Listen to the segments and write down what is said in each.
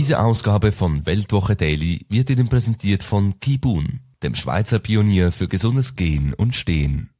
Diese Ausgabe von Weltwoche Daily wird Ihnen präsentiert von Kibun dem Schweizer Pionier für gesundes Gehen und Stehen.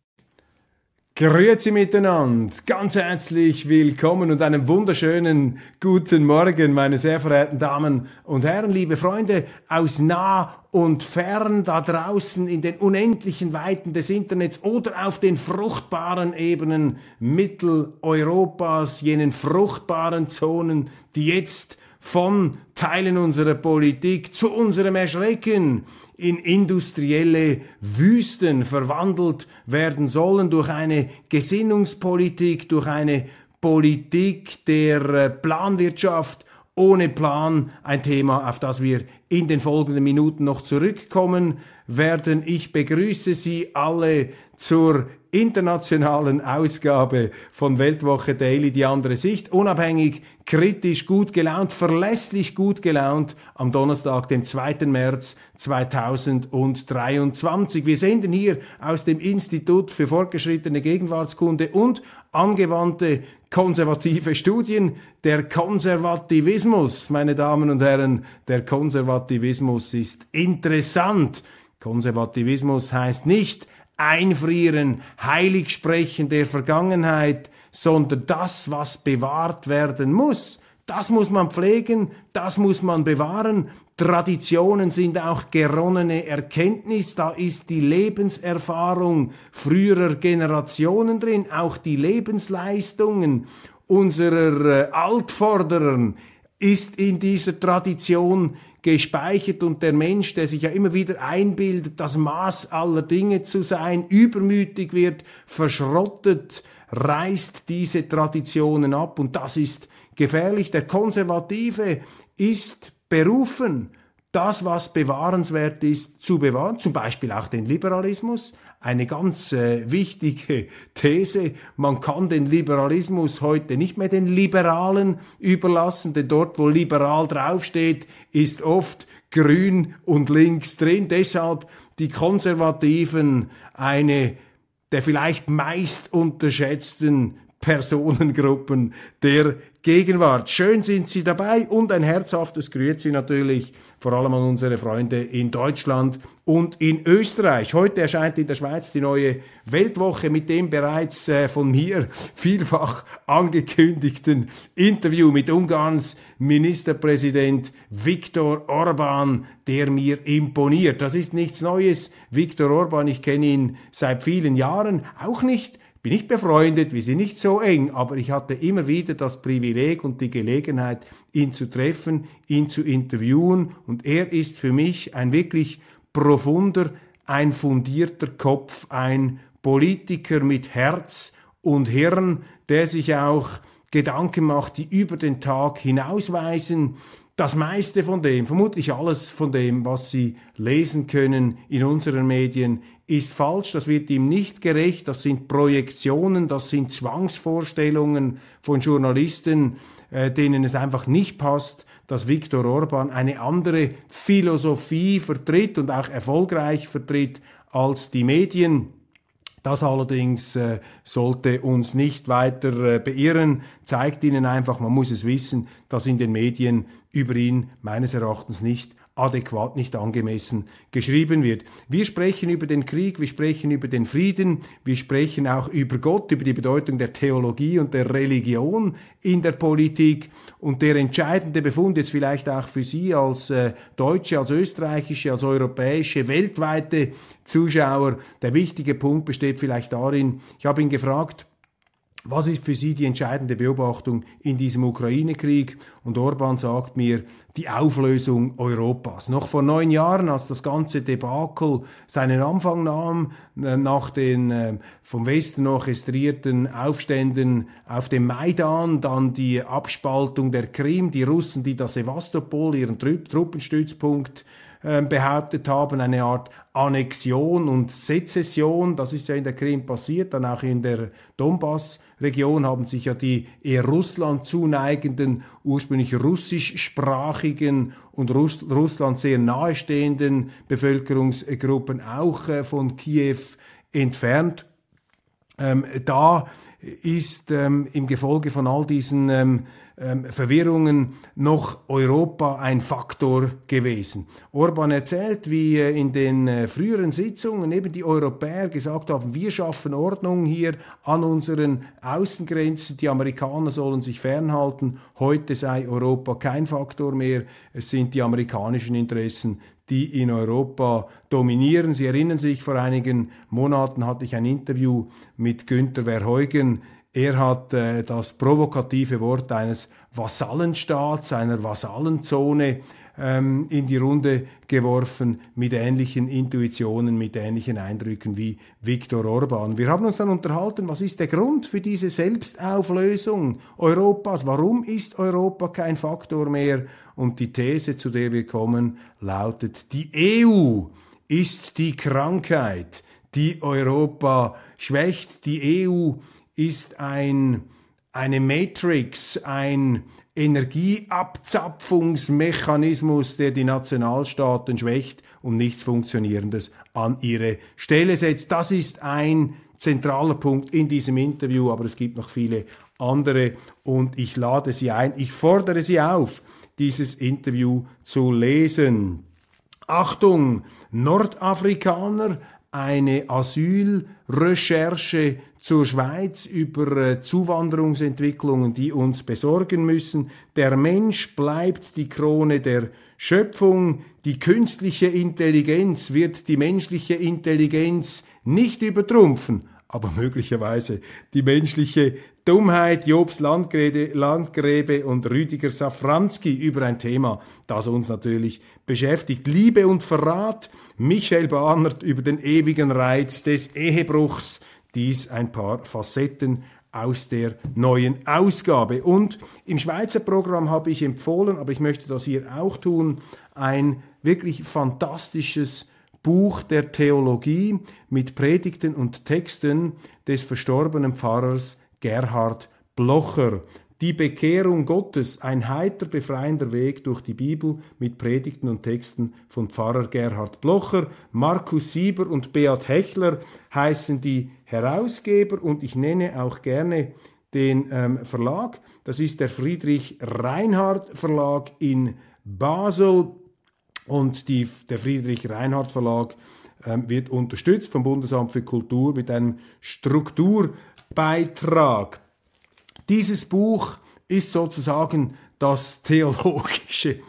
Grüezi miteinander, ganz herzlich willkommen und einen wunderschönen guten Morgen, meine sehr verehrten Damen und Herren, liebe Freunde aus nah und fern da draußen in den unendlichen Weiten des Internets oder auf den fruchtbaren Ebenen Mitteleuropas, jenen fruchtbaren Zonen, die jetzt von Teilen unserer Politik zu unserem Erschrecken in industrielle Wüsten verwandelt werden sollen durch eine Gesinnungspolitik, durch eine Politik der äh, Planwirtschaft. Ohne Plan, ein Thema, auf das wir in den folgenden Minuten noch zurückkommen werden. Ich begrüße Sie alle zur internationalen Ausgabe von Weltwoche Daily die andere Sicht. Unabhängig, kritisch, gut gelaunt, verlässlich gut gelaunt am Donnerstag, dem 2. März 2023. Wir senden hier aus dem Institut für fortgeschrittene Gegenwartskunde und angewandte konservative Studien. Der Konservativismus, meine Damen und Herren, der Konservativismus ist interessant. Konservativismus heißt nicht, Einfrieren, Heiligsprechen der Vergangenheit, sondern das, was bewahrt werden muss. Das muss man pflegen, das muss man bewahren. Traditionen sind auch geronnene Erkenntnis, da ist die Lebenserfahrung früherer Generationen drin, auch die Lebensleistungen unserer äh, Altvorderern ist in dieser Tradition gespeichert und der Mensch, der sich ja immer wieder einbildet, das Maß aller Dinge zu sein, übermütig wird, verschrottet, reißt diese Traditionen ab und das ist gefährlich. Der Konservative ist berufen, das, was bewahrenswert ist, zu bewahren, zum Beispiel auch den Liberalismus. Eine ganz äh, wichtige These, man kann den Liberalismus heute nicht mehr den Liberalen überlassen, denn dort, wo liberal draufsteht, ist oft grün und links drin. Deshalb die Konservativen eine der vielleicht meist unterschätzten Personengruppen der Gegenwart. Schön sind Sie dabei und ein herzhaftes Grüezi natürlich vor allem an unsere Freunde in Deutschland und in Österreich. Heute erscheint in der Schweiz die neue Weltwoche mit dem bereits äh, von mir vielfach angekündigten Interview mit Ungarns Ministerpräsident Viktor Orban, der mir imponiert. Das ist nichts Neues. Viktor Orban, ich kenne ihn seit vielen Jahren, auch nicht bin nicht befreundet, wir sind nicht so eng, aber ich hatte immer wieder das Privileg und die Gelegenheit, ihn zu treffen, ihn zu interviewen. Und er ist für mich ein wirklich profunder, ein fundierter Kopf, ein Politiker mit Herz und Hirn, der sich auch Gedanken macht, die über den Tag hinausweisen, das meiste von dem, vermutlich alles von dem, was Sie lesen können in unseren Medien, ist falsch, das wird ihm nicht gerecht, das sind Projektionen, das sind Zwangsvorstellungen von Journalisten, äh, denen es einfach nicht passt, dass Viktor Orban eine andere Philosophie vertritt und auch erfolgreich vertritt als die Medien. Das allerdings äh, sollte uns nicht weiter äh, beirren, zeigt Ihnen einfach, man muss es wissen, dass in den Medien über ihn meines Erachtens nicht adäquat, nicht angemessen geschrieben wird. Wir sprechen über den Krieg, wir sprechen über den Frieden, wir sprechen auch über Gott, über die Bedeutung der Theologie und der Religion in der Politik. Und der entscheidende Befund jetzt vielleicht auch für Sie als äh, deutsche, als österreichische, als europäische, weltweite Zuschauer, der wichtige Punkt besteht vielleicht darin, ich habe ihn gefragt, was ist für Sie die entscheidende Beobachtung in diesem Ukraine-Krieg? Und Orban sagt mir, die Auflösung Europas. Noch vor neun Jahren, als das ganze Debakel seinen Anfang nahm, äh, nach den äh, vom Westen orchestrierten Aufständen auf dem Maidan, dann die Abspaltung der Krim, die Russen, die das Sevastopol, ihren Truppenstützpunkt, äh, behauptet haben, eine Art Annexion und Sezession. Das ist ja in der Krim passiert, dann auch in der Donbass-Region haben sich ja die eher Russland zuneigenden, ursprünglich russischsprachigen und Russ Russland sehr nahestehenden Bevölkerungsgruppen auch äh, von Kiew entfernt. Ähm, da ist ähm, im Gefolge von all diesen ähm, ähm, Verwirrungen noch Europa ein Faktor gewesen. Orban erzählt, wie äh, in den äh, früheren Sitzungen eben die Europäer gesagt haben, wir schaffen Ordnung hier an unseren Außengrenzen, die Amerikaner sollen sich fernhalten, heute sei Europa kein Faktor mehr, es sind die amerikanischen Interessen, die in Europa dominieren. Sie erinnern sich, vor einigen Monaten hatte ich ein Interview mit Günter Verheugen, er hat äh, das provokative Wort eines Vasallenstaats, einer Vasallenzone ähm, in die Runde geworfen mit ähnlichen Intuitionen, mit ähnlichen Eindrücken wie Viktor Orban. Wir haben uns dann unterhalten, was ist der Grund für diese Selbstauflösung Europas? Warum ist Europa kein Faktor mehr? Und die These, zu der wir kommen, lautet, die EU ist die Krankheit, die Europa schwächt. Die EU ist ein, eine Matrix, ein Energieabzapfungsmechanismus, der die Nationalstaaten schwächt und nichts Funktionierendes an ihre Stelle setzt. Das ist ein zentraler Punkt in diesem Interview, aber es gibt noch viele andere und ich lade Sie ein, ich fordere Sie auf, dieses Interview zu lesen. Achtung, Nordafrikaner, eine Asylrecherche zur Schweiz über äh, Zuwanderungsentwicklungen, die uns besorgen müssen. Der Mensch bleibt die Krone der Schöpfung. Die künstliche Intelligenz wird die menschliche Intelligenz nicht übertrumpfen, aber möglicherweise die menschliche Dummheit, Jobs Landgräbe, Landgräbe und Rüdiger Safranski über ein Thema, das uns natürlich beschäftigt. Liebe und Verrat, Michael Bahnert über den ewigen Reiz des Ehebruchs, dies ein paar Facetten aus der neuen Ausgabe. Und im Schweizer Programm habe ich empfohlen, aber ich möchte das hier auch tun, ein wirklich fantastisches Buch der Theologie mit Predigten und Texten des verstorbenen Pfarrers Gerhard Blocher. Die Bekehrung Gottes, ein heiter befreiender Weg durch die Bibel mit Predigten und Texten von Pfarrer Gerhard Blocher. Markus Sieber und Beat Hechler heißen die Herausgeber und ich nenne auch gerne den ähm, Verlag. Das ist der Friedrich Reinhardt Verlag in Basel und die, der Friedrich Reinhardt Verlag ähm, wird unterstützt vom Bundesamt für Kultur mit einem Strukturbeitrag. Dieses Buch ist sozusagen das theologische,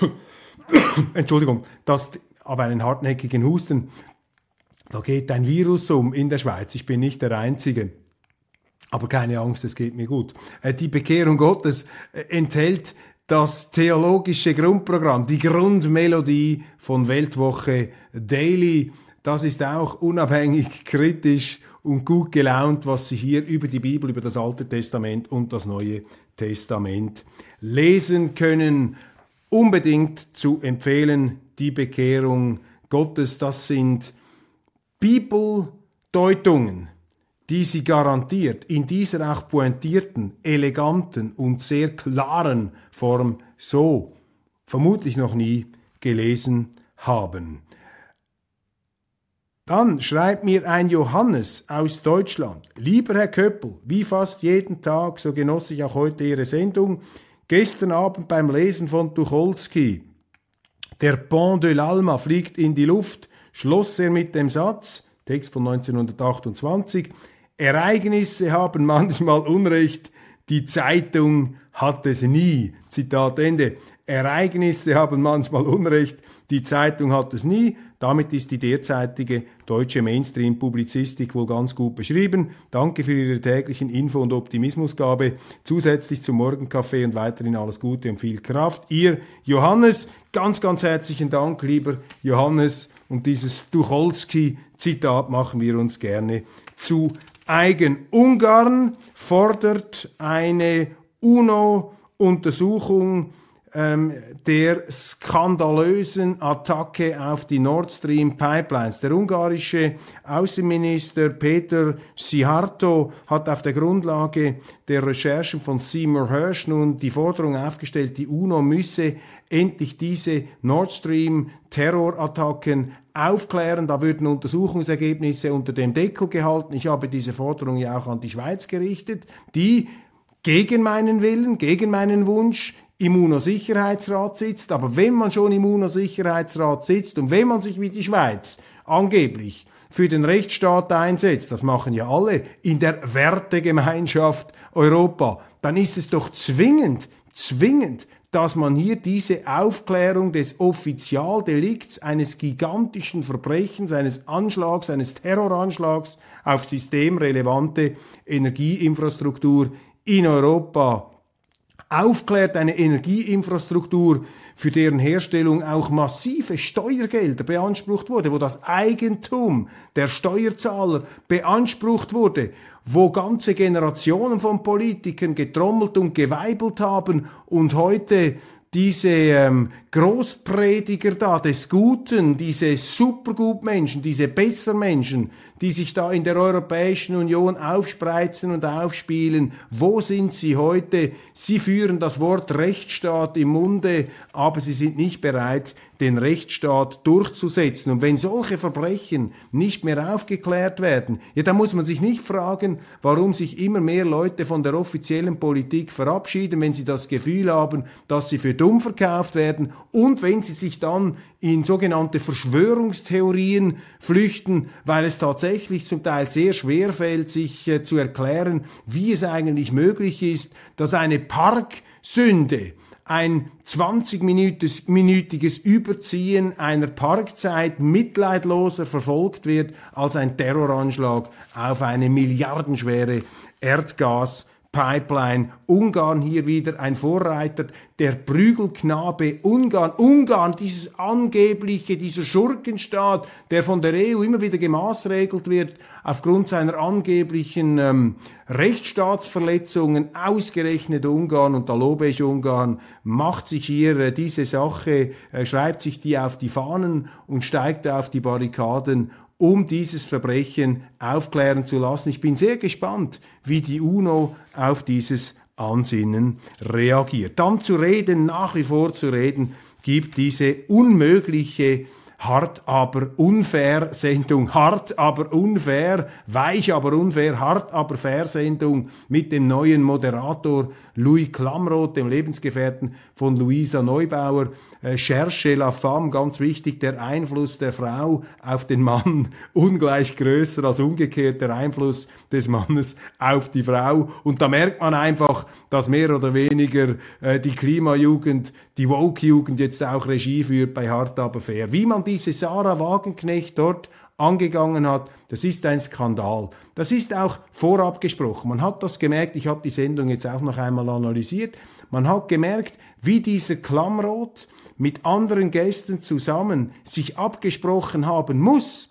Entschuldigung, das, aber einen hartnäckigen Husten, da geht ein Virus um in der Schweiz. Ich bin nicht der Einzige. Aber keine Angst, es geht mir gut. Äh, die Bekehrung Gottes äh, enthält das theologische Grundprogramm, die Grundmelodie von Weltwoche Daily. Das ist auch unabhängig, kritisch und gut gelaunt, was Sie hier über die Bibel, über das Alte Testament und das Neue Testament lesen können. Unbedingt zu empfehlen, die Bekehrung Gottes, das sind Bibeldeutungen, die Sie garantiert in dieser auch pointierten, eleganten und sehr klaren Form so vermutlich noch nie gelesen haben. Dann schreibt mir ein Johannes aus Deutschland. Lieber Herr Köppel, wie fast jeden Tag, so genoss ich auch heute Ihre Sendung. Gestern Abend beim Lesen von Tucholsky. Der Pont de l'Alma fliegt in die Luft, schloss er mit dem Satz, Text von 1928, Ereignisse haben manchmal Unrecht, die Zeitung hat es nie. Zitat Ende. Ereignisse haben manchmal Unrecht, die Zeitung hat es nie. Damit ist die derzeitige deutsche Mainstream-Publizistik wohl ganz gut beschrieben. Danke für Ihre täglichen Info- und Optimismusgabe. Zusätzlich zum Morgenkaffee und weiterhin alles Gute und viel Kraft. Ihr Johannes, ganz, ganz herzlichen Dank, lieber Johannes. Und dieses Tucholsky-Zitat machen wir uns gerne zu eigen. Ungarn fordert eine UNO-Untersuchung ähm, der skandalösen Attacke auf die Nord Stream Pipelines. Der ungarische Außenminister Peter Siharto hat auf der Grundlage der Recherchen von Seymour Hersh nun die Forderung aufgestellt, die UNO müsse endlich diese Nord Stream Terrorattacken aufklären. Da würden Untersuchungsergebnisse unter dem Deckel gehalten. Ich habe diese Forderung ja auch an die Schweiz gerichtet, die gegen meinen Willen, gegen meinen Wunsch im UNO-Sicherheitsrat sitzt. Aber wenn man schon im UNO-Sicherheitsrat sitzt und wenn man sich wie die Schweiz angeblich für den Rechtsstaat einsetzt, das machen ja alle in der Wertegemeinschaft Europa, dann ist es doch zwingend, zwingend, dass man hier diese Aufklärung des Offizialdelikts eines gigantischen Verbrechens, eines Anschlags, eines Terroranschlags auf systemrelevante Energieinfrastruktur in Europa aufklärt, eine Energieinfrastruktur, für deren Herstellung auch massive Steuergelder beansprucht wurde, wo das Eigentum der Steuerzahler beansprucht wurde, wo ganze Generationen von Politikern getrommelt und geweibelt haben und heute diese ähm, Großprediger da des Guten, diese Supergutmenschen, diese Bessermenschen, die sich da in der Europäischen Union aufspreizen und aufspielen, wo sind sie heute? Sie führen das Wort Rechtsstaat im Munde, aber sie sind nicht bereit, den Rechtsstaat durchzusetzen. Und wenn solche Verbrechen nicht mehr aufgeklärt werden, ja, dann muss man sich nicht fragen, warum sich immer mehr Leute von der offiziellen Politik verabschieden, wenn sie das Gefühl haben, dass sie für dumm verkauft werden und wenn sie sich dann in sogenannte Verschwörungstheorien flüchten, weil es tatsächlich zum Teil sehr schwer fällt, sich äh, zu erklären, wie es eigentlich möglich ist, dass eine Parksünde, ein 20-minütiges Überziehen einer Parkzeit mitleidloser verfolgt wird als ein Terroranschlag auf eine milliardenschwere Erdgas Pipeline. Ungarn hier wieder ein Vorreiter, der Prügelknabe Ungarn. Ungarn, dieses angebliche, dieser Schurkenstaat, der von der EU immer wieder gemaßregelt wird aufgrund seiner angeblichen ähm, Rechtsstaatsverletzungen. Ausgerechnet Ungarn, und da lobe ich Ungarn, macht sich hier äh, diese Sache, äh, schreibt sich die auf die Fahnen und steigt auf die Barrikaden um dieses Verbrechen aufklären zu lassen. Ich bin sehr gespannt, wie die UNO auf dieses Ansinnen reagiert. Dann zu reden, nach wie vor zu reden, gibt diese unmögliche Hart aber unfair Sendung, hart aber unfair, weich aber unfair, hart aber fair Sendung mit dem neuen Moderator Louis Klamroth, dem Lebensgefährten von Luisa Neubauer. Äh, Cherche la femme, ganz wichtig, der Einfluss der Frau auf den Mann ungleich größer als umgekehrt der Einfluss des Mannes auf die Frau. Und da merkt man einfach, dass mehr oder weniger äh, die Klimajugend, die Woke-Jugend jetzt auch Regie führt bei Hart aber fair. Wie man diese Sarah Wagenknecht dort angegangen hat, das ist ein Skandal. Das ist auch vorab gesprochen. Man hat das gemerkt, ich habe die Sendung jetzt auch noch einmal analysiert, man hat gemerkt, wie dieser Klammrot mit anderen Gästen zusammen sich abgesprochen haben muss.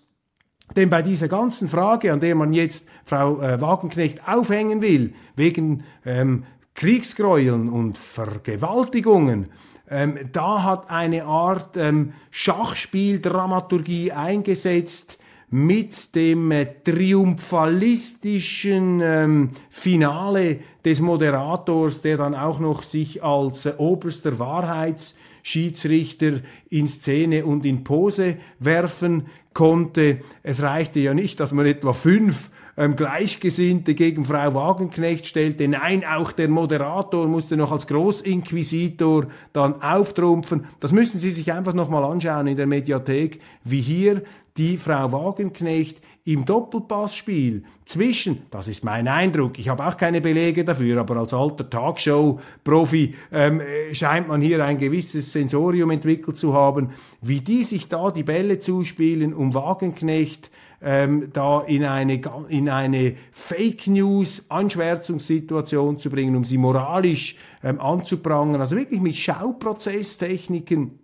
Denn bei dieser ganzen Frage, an der man jetzt Frau äh, Wagenknecht aufhängen will, wegen ähm, Kriegsgräueln und Vergewaltigungen, ähm, da hat eine Art ähm, Schachspieldramaturgie eingesetzt mit dem äh, triumphalistischen ähm, Finale des Moderators, der dann auch noch sich als äh, oberster Wahrheitsschiedsrichter in Szene und in Pose werfen konnte. Es reichte ja nicht, dass man etwa fünf ähm, Gleichgesinnte gegen Frau Wagenknecht stellte. Nein, auch der Moderator musste noch als Großinquisitor dann auftrumpfen. Das müssen Sie sich einfach nochmal anschauen in der Mediathek, wie hier die Frau Wagenknecht im Doppelpassspiel zwischen, das ist mein Eindruck, ich habe auch keine Belege dafür, aber als alter Talkshow-Profi ähm, scheint man hier ein gewisses Sensorium entwickelt zu haben, wie die sich da die Bälle zuspielen, um Wagenknecht ähm, da in eine, in eine Fake News Anschwärzungssituation zu bringen, um sie moralisch ähm, anzuprangern. Also wirklich mit Schauprozesstechniken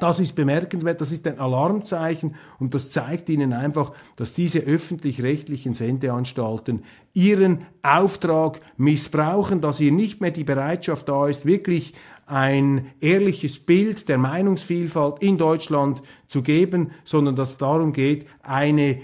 Das ist bemerkenswert, das ist ein Alarmzeichen und das zeigt Ihnen einfach, dass diese öffentlich-rechtlichen Sendeanstalten ihren Auftrag missbrauchen, dass hier nicht mehr die Bereitschaft da ist, wirklich ein ehrliches Bild der Meinungsvielfalt in Deutschland zu geben, sondern dass es darum geht, eine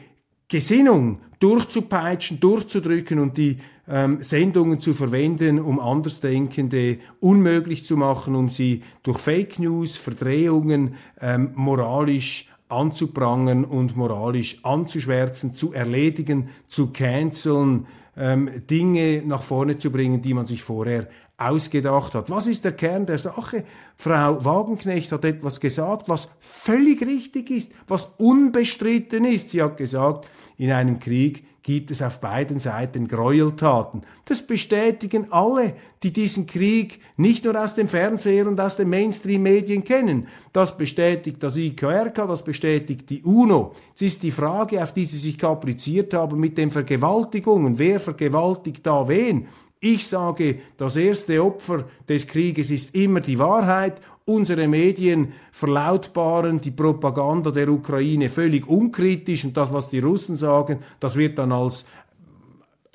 Gesinnung durchzupeitschen, durchzudrücken und die ähm, Sendungen zu verwenden, um Andersdenkende unmöglich zu machen, um sie durch Fake News, Verdrehungen ähm, moralisch anzuprangern und moralisch anzuschwärzen, zu erledigen, zu canceln, ähm, Dinge nach vorne zu bringen, die man sich vorher ausgedacht hat. Was ist der Kern der Sache? Frau Wagenknecht hat etwas gesagt, was völlig richtig ist, was unbestritten ist. Sie hat gesagt, in einem Krieg gibt es auf beiden Seiten Gräueltaten. Das bestätigen alle, die diesen Krieg nicht nur aus dem Fernseher und aus den Mainstream-Medien kennen. Das bestätigt das IQRK, das bestätigt die UNO. Es ist die Frage, auf die sie sich kapriziert haben mit den Vergewaltigungen. Wer vergewaltigt da wen? Ich sage, das erste Opfer des Krieges ist immer die Wahrheit. Unsere Medien verlautbaren die Propaganda der Ukraine völlig unkritisch und das, was die Russen sagen, das wird dann als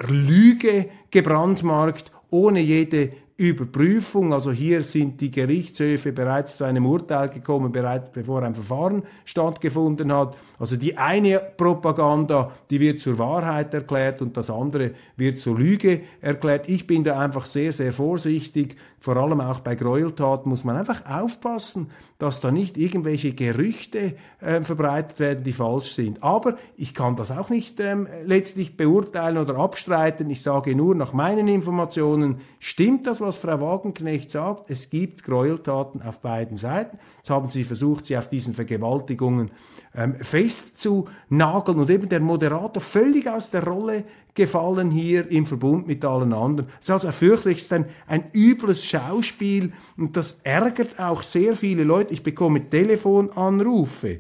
Lüge gebrandmarkt, ohne jede Überprüfung. Also hier sind die Gerichtshöfe bereits zu einem Urteil gekommen, bereits bevor ein Verfahren stattgefunden hat. Also die eine Propaganda, die wird zur Wahrheit erklärt und das andere wird zur Lüge erklärt. Ich bin da einfach sehr, sehr vorsichtig. Vor allem auch bei Gräueltaten muss man einfach aufpassen, dass da nicht irgendwelche Gerüchte äh, verbreitet werden, die falsch sind. Aber ich kann das auch nicht ähm, letztlich beurteilen oder abstreiten. Ich sage nur, nach meinen Informationen stimmt das, was Frau Wagenknecht sagt. Es gibt Gräueltaten auf beiden Seiten. Jetzt haben sie versucht, sie auf diesen Vergewaltigungen ähm, festzunageln und eben der Moderator völlig aus der Rolle gefallen hier im Verbund mit allen anderen. Es ist also fürchterlich, ein, ein übles Schauspiel und das ärgert auch sehr viele Leute. Ich bekomme Telefonanrufe,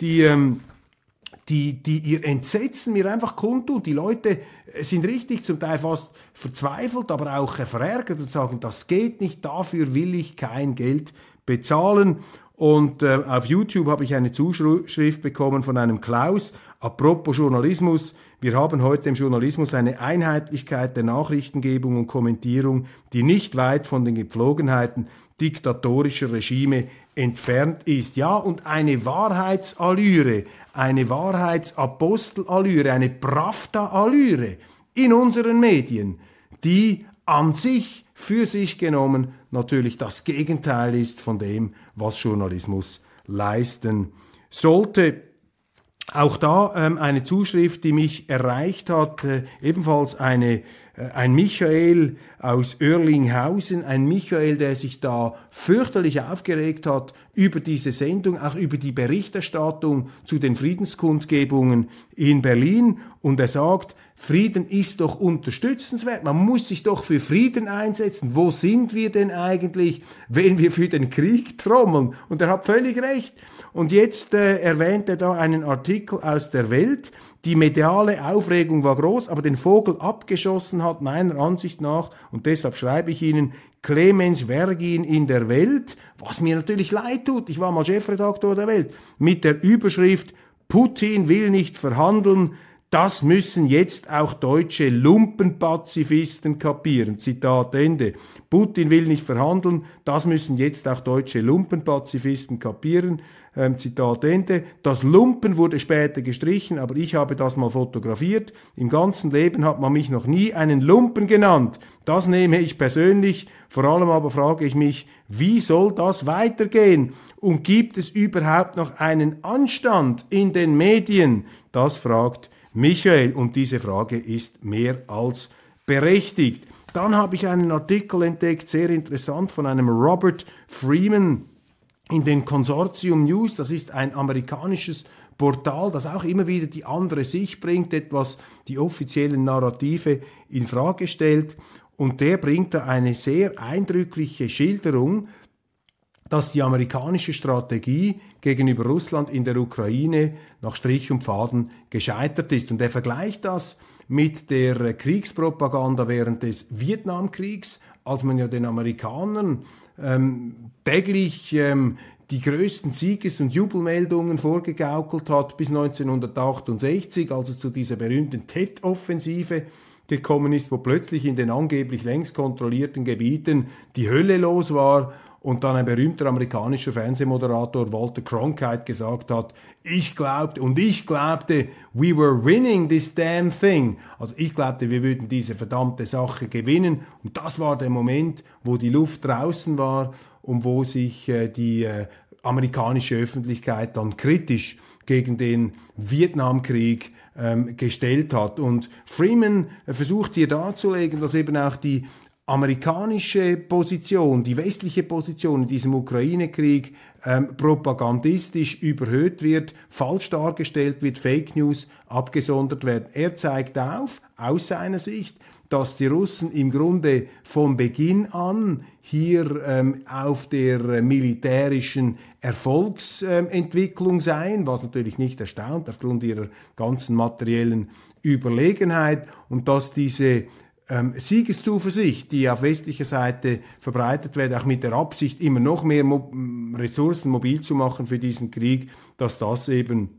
die... Ähm, die, die ihr Entsetzen mir einfach kundtun. Die Leute sind richtig zum Teil fast verzweifelt, aber auch verärgert und sagen, das geht nicht, dafür will ich kein Geld bezahlen. Und äh, auf YouTube habe ich eine Zuschrift bekommen von einem Klaus. Apropos Journalismus, wir haben heute im Journalismus eine Einheitlichkeit der Nachrichtengebung und Kommentierung, die nicht weit von den Gepflogenheiten diktatorischer Regime entfernt ist. Ja, und eine Wahrheitsallüre, eine Wahrheitsapostelallüre, eine Pravda-Allüre in unseren Medien, die an sich für sich genommen natürlich das Gegenteil ist von dem, was Journalismus leisten sollte. Auch da ähm, eine Zuschrift, die mich erreicht hat, äh, ebenfalls eine ein Michael aus Oerlinghausen, ein Michael, der sich da fürchterlich aufgeregt hat über diese Sendung, auch über die Berichterstattung zu den Friedenskundgebungen in Berlin. Und er sagt, Frieden ist doch unterstützenswert. Man muss sich doch für Frieden einsetzen. Wo sind wir denn eigentlich, wenn wir für den Krieg trommeln? Und er hat völlig recht. Und jetzt äh, erwähnt er da einen Artikel aus der Welt. Die mediale Aufregung war groß, aber den Vogel abgeschossen hat meiner Ansicht nach, und deshalb schreibe ich Ihnen, Clemens Vergin in der Welt, was mir natürlich leid tut, ich war mal Chefredaktor der Welt, mit der Überschrift Putin will nicht verhandeln, das müssen jetzt auch deutsche Lumpenpazifisten kapieren. Zitat Ende. Putin will nicht verhandeln, das müssen jetzt auch deutsche Lumpenpazifisten kapieren. Ähm, Zitat Ende. Das Lumpen wurde später gestrichen, aber ich habe das mal fotografiert. Im ganzen Leben hat man mich noch nie einen Lumpen genannt. Das nehme ich persönlich. Vor allem aber frage ich mich, wie soll das weitergehen? Und gibt es überhaupt noch einen Anstand in den Medien? Das fragt Michael. Und diese Frage ist mehr als berechtigt. Dann habe ich einen Artikel entdeckt, sehr interessant, von einem Robert Freeman in den Consortium News. Das ist ein amerikanisches Portal, das auch immer wieder die andere Sicht bringt, etwas die offiziellen Narrative in Frage stellt. Und der bringt da eine sehr eindrückliche Schilderung dass die amerikanische Strategie gegenüber Russland in der Ukraine nach Strich und Faden gescheitert ist. Und er vergleicht das mit der Kriegspropaganda während des Vietnamkriegs, als man ja den Amerikanern ähm, täglich ähm, die größten Sieges- und Jubelmeldungen vorgegaukelt hat bis 1968, als es zu dieser berühmten Tet-Offensive gekommen ist, wo plötzlich in den angeblich längst kontrollierten Gebieten die Hölle los war und dann ein berühmter amerikanischer Fernsehmoderator Walter Cronkite gesagt hat, ich glaubte und ich glaubte, we were winning this damn thing. Also ich glaubte, wir würden diese verdammte Sache gewinnen und das war der Moment, wo die Luft draußen war und wo sich äh, die äh, amerikanische Öffentlichkeit dann kritisch gegen den Vietnamkrieg ähm, gestellt hat. Und Freeman äh, versucht hier darzulegen, dass eben auch die amerikanische Position, die westliche Position in diesem Ukraine-Krieg ähm, propagandistisch überhöht wird, falsch dargestellt wird, Fake News abgesondert werden. Er zeigt auf, aus seiner Sicht, dass die Russen im Grunde von Beginn an hier ähm, auf der militärischen Erfolgsentwicklung ähm, seien, was natürlich nicht erstaunt aufgrund ihrer ganzen materiellen Überlegenheit und dass diese ähm, Siegeszuversicht, die auf westlicher Seite verbreitet wird, auch mit der Absicht, immer noch mehr Mo Ressourcen mobil zu machen für diesen Krieg, dass das eben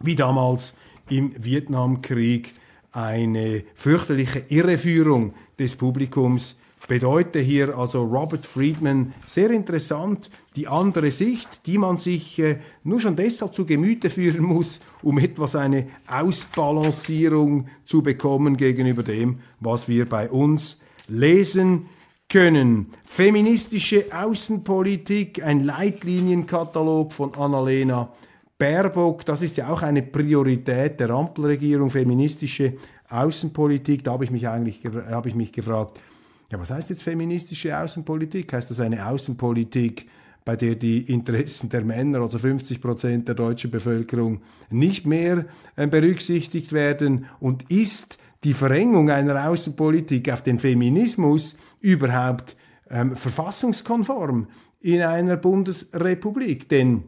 wie damals im Vietnamkrieg eine fürchterliche Irreführung des Publikums bedeute hier also Robert Friedman sehr interessant die andere Sicht, die man sich äh, nur schon deshalb zu Gemüte führen muss, um etwas eine Ausbalancierung zu bekommen gegenüber dem, was wir bei uns lesen können. Feministische Außenpolitik, ein Leitlinienkatalog von Annalena Baerbock, das ist ja auch eine Priorität der Ampelregierung, feministische Außenpolitik. Da habe ich mich eigentlich habe ich mich gefragt, ja, was heißt jetzt feministische Außenpolitik? Heißt das eine Außenpolitik, bei der die Interessen der Männer, also 50 Prozent der deutschen Bevölkerung, nicht mehr äh, berücksichtigt werden? Und ist die Verengung einer Außenpolitik auf den Feminismus überhaupt ähm, verfassungskonform in einer Bundesrepublik? Denn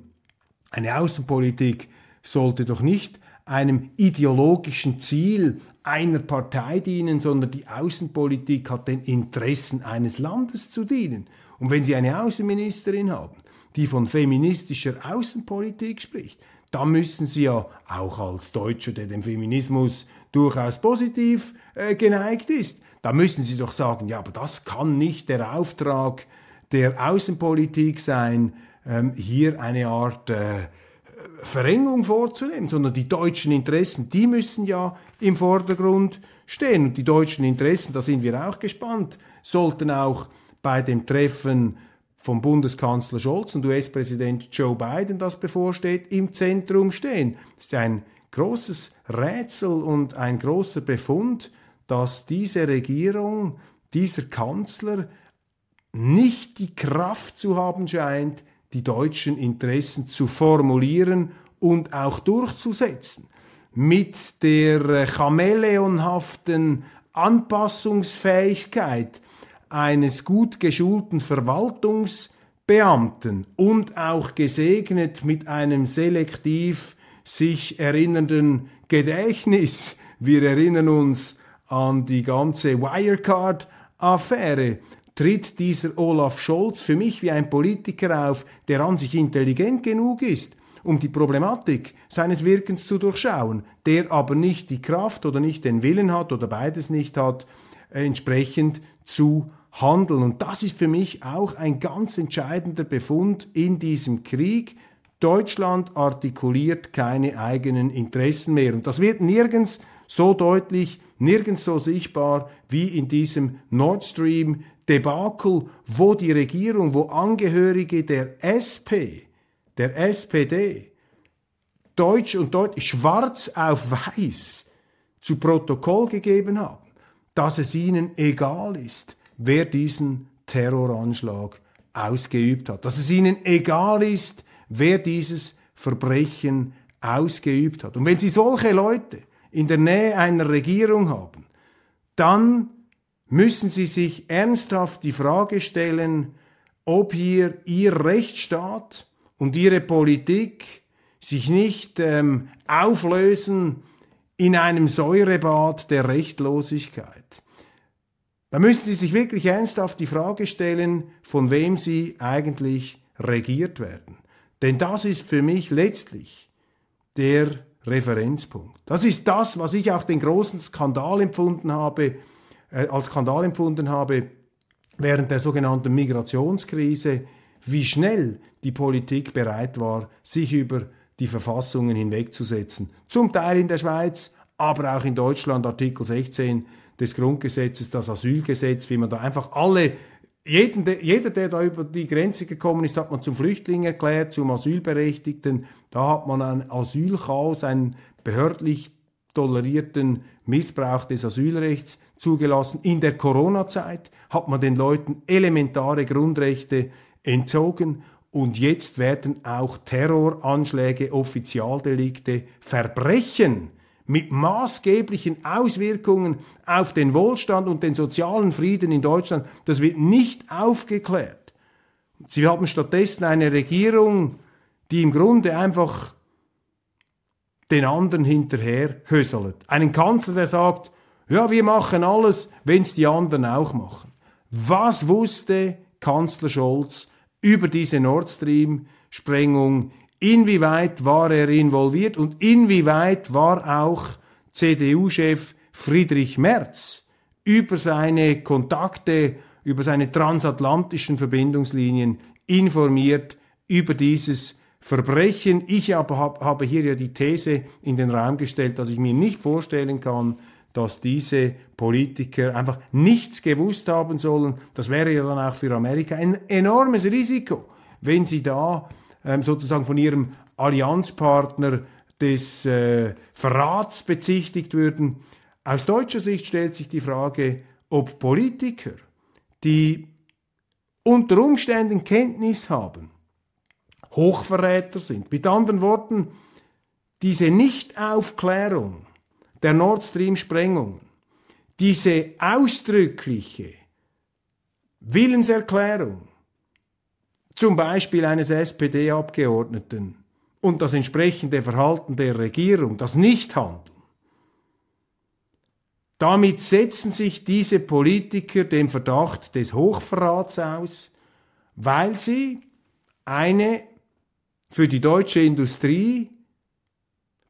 eine Außenpolitik sollte doch nicht einem ideologischen Ziel einer Partei dienen, sondern die Außenpolitik hat den Interessen eines Landes zu dienen. Und wenn Sie eine Außenministerin haben, die von feministischer Außenpolitik spricht, dann müssen Sie ja auch als Deutscher, der dem Feminismus durchaus positiv äh, geneigt ist, da müssen Sie doch sagen, ja, aber das kann nicht der Auftrag der Außenpolitik sein, ähm, hier eine Art äh, Verengung vorzunehmen, sondern die deutschen Interessen, die müssen ja im Vordergrund stehen. Und die deutschen Interessen, da sind wir auch gespannt, sollten auch bei dem Treffen vom Bundeskanzler Scholz und US-Präsident Joe Biden, das bevorsteht, im Zentrum stehen. Das ist ein großes Rätsel und ein großer Befund, dass diese Regierung, dieser Kanzler nicht die Kraft zu haben scheint, die deutschen Interessen zu formulieren und auch durchzusetzen. Mit der äh, chameleonhaften Anpassungsfähigkeit eines gut geschulten Verwaltungsbeamten und auch gesegnet mit einem selektiv sich erinnernden Gedächtnis. Wir erinnern uns an die ganze Wirecard-Affäre, tritt dieser Olaf Scholz für mich wie ein Politiker auf, der an sich intelligent genug ist, um die Problematik seines Wirkens zu durchschauen, der aber nicht die Kraft oder nicht den Willen hat oder beides nicht hat, entsprechend zu handeln. Und das ist für mich auch ein ganz entscheidender Befund in diesem Krieg. Deutschland artikuliert keine eigenen Interessen mehr. Und das wird nirgends so deutlich, nirgends so sichtbar wie in diesem Nord Stream Debakel, wo die Regierung, wo Angehörige der SP, der SPD, deutsch und deutlich, schwarz auf weiß zu Protokoll gegeben haben, dass es ihnen egal ist, wer diesen Terroranschlag ausgeübt hat, dass es ihnen egal ist, wer dieses Verbrechen ausgeübt hat. Und wenn Sie solche Leute in der Nähe einer Regierung haben, dann müssen Sie sich ernsthaft die Frage stellen, ob hier Ihr Rechtsstaat und Ihre Politik sich nicht ähm, auflösen in einem Säurebad der Rechtlosigkeit. Da müssen Sie sich wirklich ernsthaft die Frage stellen, von wem Sie eigentlich regiert werden. Denn das ist für mich letztlich der Referenzpunkt. Das ist das, was ich auch den großen Skandal empfunden habe, äh, als Skandal empfunden habe während der sogenannten Migrationskrise, wie schnell die Politik bereit war, sich über die Verfassungen hinwegzusetzen. Zum Teil in der Schweiz, aber auch in Deutschland Artikel 16 des Grundgesetzes, das Asylgesetz, wie man da einfach alle jeden, jeder, der da über die Grenze gekommen ist, hat man zum Flüchtling erklärt, zum Asylberechtigten. Da hat man ein Asylchaos, einen behördlich tolerierten Missbrauch des Asylrechts zugelassen. In der Corona-Zeit hat man den Leuten elementare Grundrechte entzogen und jetzt werden auch Terroranschläge, Offizialdelikte, Verbrechen mit maßgeblichen Auswirkungen auf den Wohlstand und den sozialen Frieden in Deutschland, das wird nicht aufgeklärt. Sie haben stattdessen eine Regierung, die im Grunde einfach den anderen hinterher höselt. Einen Kanzler, der sagt, ja, wir machen alles, wenn es die anderen auch machen. Was wusste Kanzler Scholz über diese Nord Stream-Sprengung inwieweit war er involviert und inwieweit war auch CDU-Chef Friedrich Merz über seine Kontakte, über seine transatlantischen Verbindungslinien informiert über dieses Verbrechen. Ich aber habe hier ja die These in den Raum gestellt, dass ich mir nicht vorstellen kann, dass diese Politiker einfach nichts gewusst haben sollen. Das wäre ja dann auch für Amerika ein enormes Risiko, wenn sie da sozusagen von ihrem Allianzpartner des äh, Verrats bezichtigt würden. Aus deutscher Sicht stellt sich die Frage, ob Politiker, die unter Umständen Kenntnis haben, Hochverräter sind. Mit anderen Worten, diese Nichtaufklärung der Nord Stream-Sprengungen, diese ausdrückliche Willenserklärung zum Beispiel eines SPD-Abgeordneten und das entsprechende Verhalten der Regierung, das Nichthandeln, damit setzen sich diese Politiker dem Verdacht des Hochverrats aus, weil sie eine für die deutsche Industrie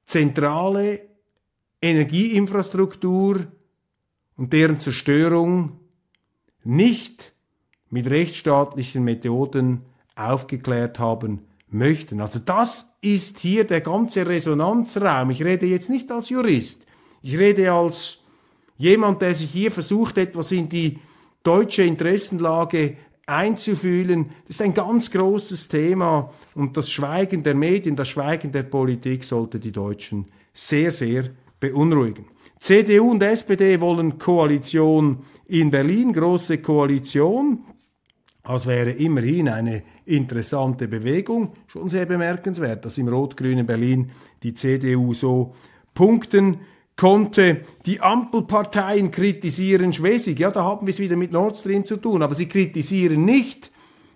zentrale Energieinfrastruktur und deren Zerstörung nicht mit rechtsstaatlichen Methoden aufgeklärt haben möchten. Also das ist hier der ganze Resonanzraum. Ich rede jetzt nicht als Jurist, ich rede als jemand, der sich hier versucht, etwas in die deutsche Interessenlage einzufühlen. Das ist ein ganz großes Thema und das Schweigen der Medien, das Schweigen der Politik sollte die Deutschen sehr, sehr beunruhigen. CDU und SPD wollen Koalition in Berlin, große Koalition. Das wäre immerhin eine interessante Bewegung. Schon sehr bemerkenswert, dass im rot-grünen Berlin die CDU so punkten konnte. Die Ampelparteien kritisieren Schwesig. Ja, da haben wir es wieder mit Nord Stream zu tun. Aber sie kritisieren nicht,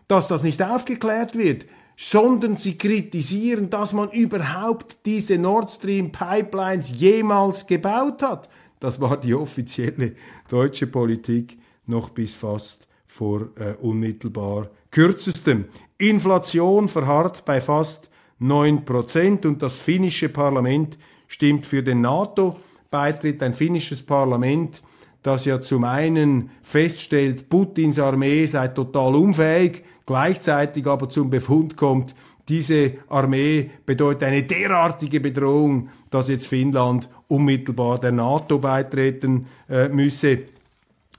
dass das nicht aufgeklärt wird, sondern sie kritisieren, dass man überhaupt diese Nord Stream Pipelines jemals gebaut hat. Das war die offizielle deutsche Politik noch bis fast vor äh, unmittelbar kürzestem. Inflation verharrt bei fast 9% und das finnische Parlament stimmt für den NATO-Beitritt. Ein finnisches Parlament, das ja zum einen feststellt, Putins Armee sei total unfähig, gleichzeitig aber zum Befund kommt, diese Armee bedeutet eine derartige Bedrohung, dass jetzt Finnland unmittelbar der NATO beitreten äh, müsse.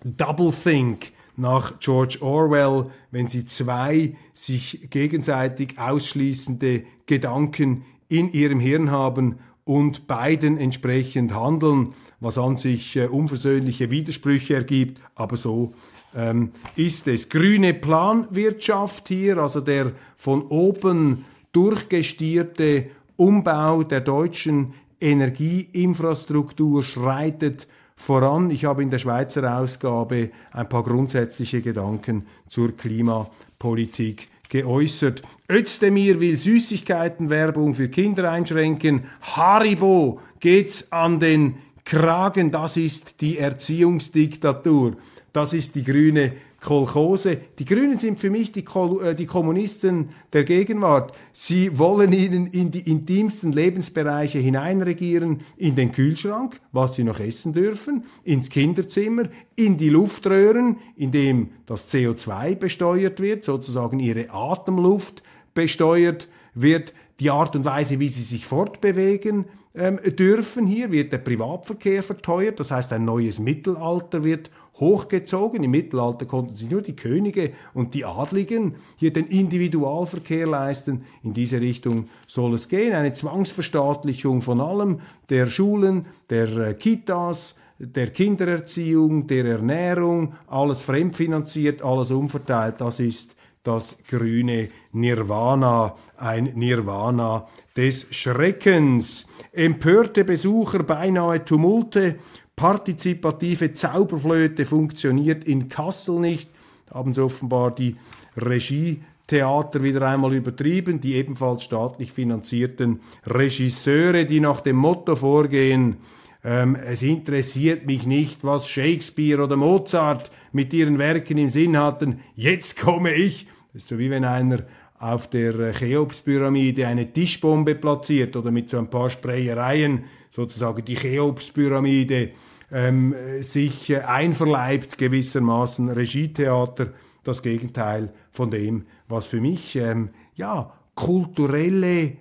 Double Think nach George Orwell, wenn sie zwei sich gegenseitig ausschließende Gedanken in ihrem Hirn haben und beiden entsprechend handeln, was an sich äh, unversöhnliche Widersprüche ergibt, aber so ähm, ist es. Grüne Planwirtschaft hier, also der von oben durchgestierte Umbau der deutschen Energieinfrastruktur schreitet voran. Ich habe in der Schweizer Ausgabe ein paar grundsätzliche Gedanken zur Klimapolitik geäußert. Özdemir will Süßigkeitenwerbung für Kinder einschränken. Haribo geht's an den Kragen. Das ist die Erziehungsdiktatur. Das ist die grüne Kolchose. Die Grünen sind für mich die, Kol äh, die Kommunisten der Gegenwart. Sie wollen ihnen in die intimsten Lebensbereiche hineinregieren, in den Kühlschrank, was sie noch essen dürfen, ins Kinderzimmer, in die Luftröhren, in dem das CO2 besteuert wird, sozusagen ihre Atemluft besteuert wird, die Art und Weise, wie sie sich fortbewegen ähm, dürfen. Hier wird der Privatverkehr verteuert, das heißt ein neues Mittelalter wird hochgezogen. Im Mittelalter konnten sich nur die Könige und die Adligen hier den Individualverkehr leisten. In diese Richtung soll es gehen. Eine Zwangsverstaatlichung von allem, der Schulen, der äh, Kitas, der Kindererziehung, der Ernährung, alles fremdfinanziert, alles umverteilt. Das ist das grüne Nirvana, ein Nirvana des Schreckens. Empörte Besucher, beinahe Tumulte, partizipative Zauberflöte funktioniert in Kassel nicht, haben sie offenbar die Regietheater wieder einmal übertrieben, die ebenfalls staatlich finanzierten Regisseure, die nach dem Motto vorgehen, ähm, es interessiert mich nicht, was Shakespeare oder Mozart mit ihren Werken im Sinn hatten, jetzt komme ich. Das ist so wie wenn einer auf der Cheops-Pyramide eine Tischbombe platziert oder mit so ein paar Sprayereien sozusagen die Cheops-Pyramide ähm, sich äh, einverleibt gewissermaßen Regietheater, das Gegenteil von dem, was für mich ähm, ja kulturelle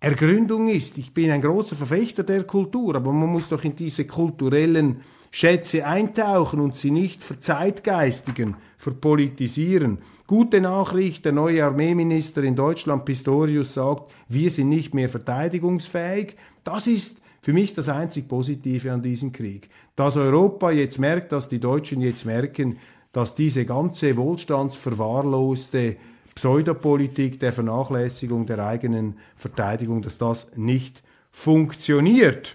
Ergründung ist. Ich bin ein großer Verfechter der Kultur, aber man muss doch in diese kulturellen Schätze eintauchen und sie nicht verzeitgeistigen, verpolitisieren. Gute Nachricht, der neue Armeeminister in Deutschland, Pistorius, sagt, wir sind nicht mehr verteidigungsfähig. Das ist für mich das einzig Positive an diesem Krieg. Dass Europa jetzt merkt, dass die Deutschen jetzt merken, dass diese ganze wohlstandsverwahrloste Pseudopolitik der Vernachlässigung der eigenen Verteidigung, dass das nicht funktioniert.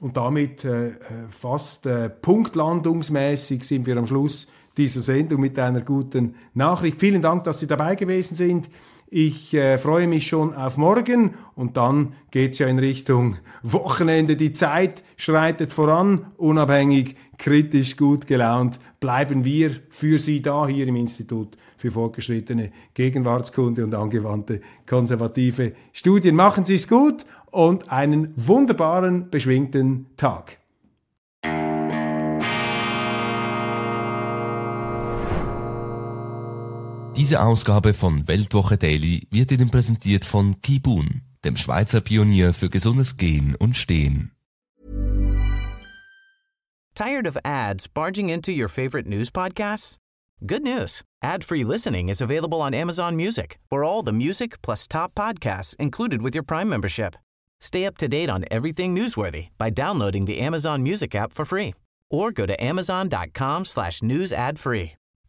Und damit äh, fast äh, punktlandungsmäßig sind wir am Schluss dieser Sendung mit einer guten Nachricht. Vielen Dank, dass Sie dabei gewesen sind. Ich äh, freue mich schon auf morgen und dann geht's ja in Richtung Wochenende. Die Zeit schreitet voran, unabhängig, kritisch, gut gelaunt. Bleiben wir für Sie da hier im Institut für fortgeschrittene Gegenwartskunde und angewandte konservative Studien. Machen Sie es gut und einen wunderbaren, beschwingten Tag. Diese Ausgabe von Weltwoche Daily wird Ihnen präsentiert von Kibun, dem Schweizer Pionier für gesundes Gehen und Stehen. Tired of ads barging into your favorite news podcasts? Good news. Ad-free listening is available on Amazon Music. For all the music plus top podcasts included with your Prime membership. Stay up to date on everything newsworthy by downloading the Amazon Music app for free or go to amazon.com